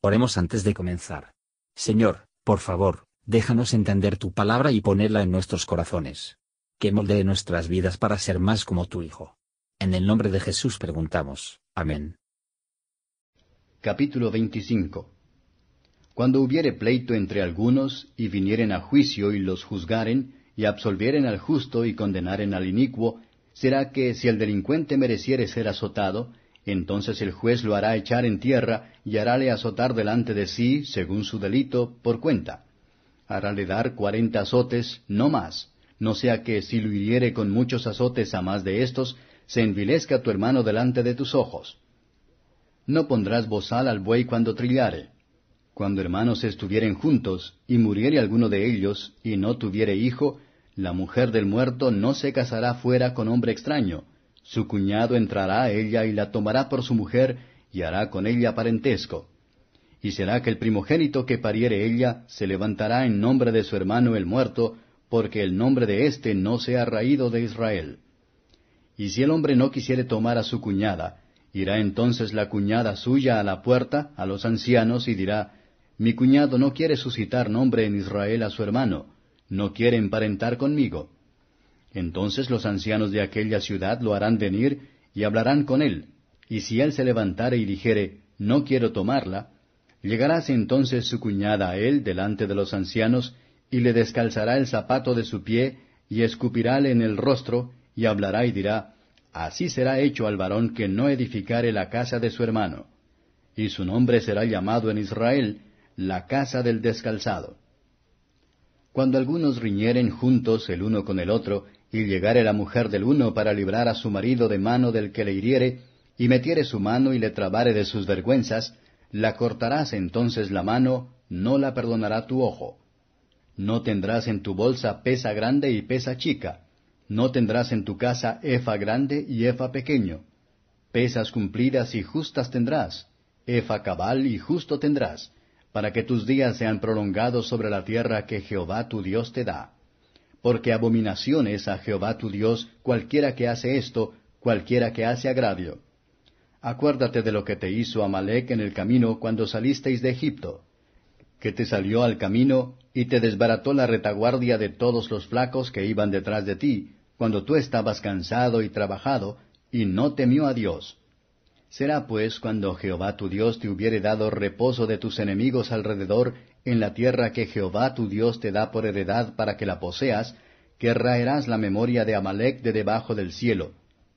Oremos antes de comenzar. Señor, por favor, déjanos entender tu palabra y ponerla en nuestros corazones. Que moldee nuestras vidas para ser más como tu Hijo. En el nombre de Jesús preguntamos. Amén. Capítulo 25 Cuando hubiere pleito entre algunos, y vinieren a juicio y los juzgaren, y absolvieren al justo y condenaren al inicuo, será que si el delincuente mereciere ser azotado, entonces el juez lo hará echar en tierra y harále azotar delante de sí, según su delito, por cuenta. Harále dar cuarenta azotes, no más, no sea que si lo hiriere con muchos azotes a más de estos, se envilezca tu hermano delante de tus ojos. No pondrás bozal al buey cuando trillare. Cuando hermanos estuvieren juntos, y muriere alguno de ellos, y no tuviere hijo, la mujer del muerto no se casará fuera con hombre extraño, su cuñado entrará a ella y la tomará por su mujer y hará con ella parentesco. Y será que el primogénito que pariere ella se levantará en nombre de su hermano el muerto, porque el nombre de éste no sea raído de Israel. Y si el hombre no quisiere tomar a su cuñada, irá entonces la cuñada suya a la puerta, a los ancianos, y dirá, Mi cuñado no quiere suscitar nombre en Israel a su hermano, no quiere emparentar conmigo. Entonces los ancianos de aquella ciudad lo harán venir y hablarán con él. Y si él se levantare y dijere, no quiero tomarla, llegarás entonces su cuñada a él delante de los ancianos, y le descalzará el zapato de su pie, y escupirále en el rostro, y hablará y dirá, Así será hecho al varón que no edificare la casa de su hermano. Y su nombre será llamado en Israel, la casa del descalzado. Cuando algunos riñeren juntos el uno con el otro, y llegare la mujer del uno para librar a su marido de mano del que le hiriere, y metiere su mano y le trabare de sus vergüenzas, la cortarás entonces la mano, no la perdonará tu ojo. No tendrás en tu bolsa pesa grande y pesa chica, no tendrás en tu casa efa grande y efa pequeño. Pesas cumplidas y justas tendrás, efa cabal y justo tendrás, para que tus días sean prolongados sobre la tierra que Jehová tu Dios te da porque abominación es a Jehová tu Dios cualquiera que hace esto, cualquiera que hace agravio. Acuérdate de lo que te hizo Amalek en el camino cuando salisteis de Egipto, que te salió al camino y te desbarató la retaguardia de todos los flacos que iban detrás de ti, cuando tú estabas cansado y trabajado, y no temió a Dios. Será pues cuando Jehová tu Dios te hubiere dado reposo de tus enemigos alrededor en la tierra que Jehová tu Dios te da por heredad para que la poseas, que raerás la memoria de Amalek de debajo del cielo.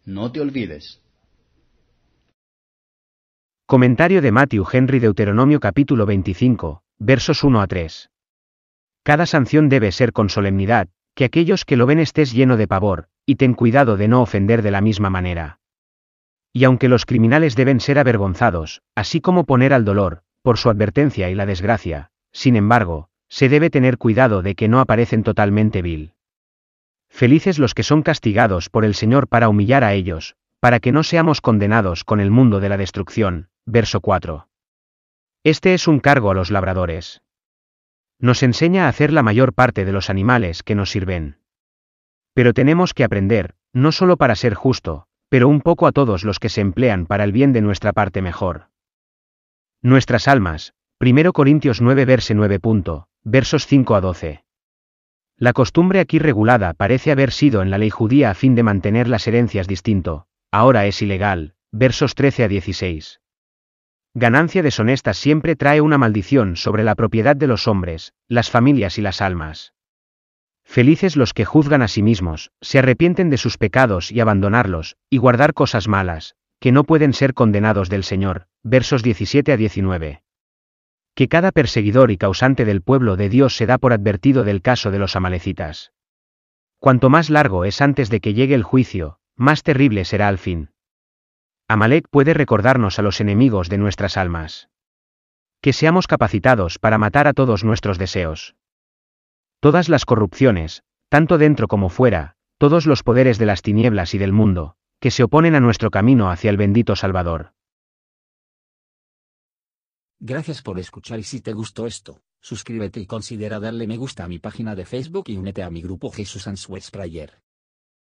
No te olvides. Comentario de Matthew Henry Deuteronomio capítulo 25, versos 1 a 3. Cada sanción debe ser con solemnidad, que aquellos que lo ven estés lleno de pavor, y ten cuidado de no ofender de la misma manera. Y aunque los criminales deben ser avergonzados, así como poner al dolor, por su advertencia y la desgracia, sin embargo, se debe tener cuidado de que no aparecen totalmente vil. Felices los que son castigados por el Señor para humillar a ellos, para que no seamos condenados con el mundo de la destrucción. Verso 4. Este es un cargo a los labradores. Nos enseña a hacer la mayor parte de los animales que nos sirven. Pero tenemos que aprender, no solo para ser justo, pero un poco a todos los que se emplean para el bien de nuestra parte mejor. Nuestras almas, 1 Corintios 9 verse 9 punto, versos 5 a 12. La costumbre aquí regulada parece haber sido en la ley judía a fin de mantener las herencias distinto, ahora es ilegal, versos 13 a 16. Ganancia deshonesta siempre trae una maldición sobre la propiedad de los hombres, las familias y las almas. Felices los que juzgan a sí mismos, se arrepienten de sus pecados y abandonarlos, y guardar cosas malas, que no pueden ser condenados del Señor. Versos 17 a 19. Que cada perseguidor y causante del pueblo de Dios se da por advertido del caso de los amalecitas. Cuanto más largo es antes de que llegue el juicio, más terrible será al fin. Amalek puede recordarnos a los enemigos de nuestras almas. Que seamos capacitados para matar a todos nuestros deseos. Todas las corrupciones, tanto dentro como fuera, todos los poderes de las tinieblas y del mundo, que se oponen a nuestro camino hacia el bendito Salvador. Gracias por escuchar y si te gustó esto, suscríbete y considera darle me gusta a mi página de Facebook y únete a mi grupo Jesús Answers Prayer.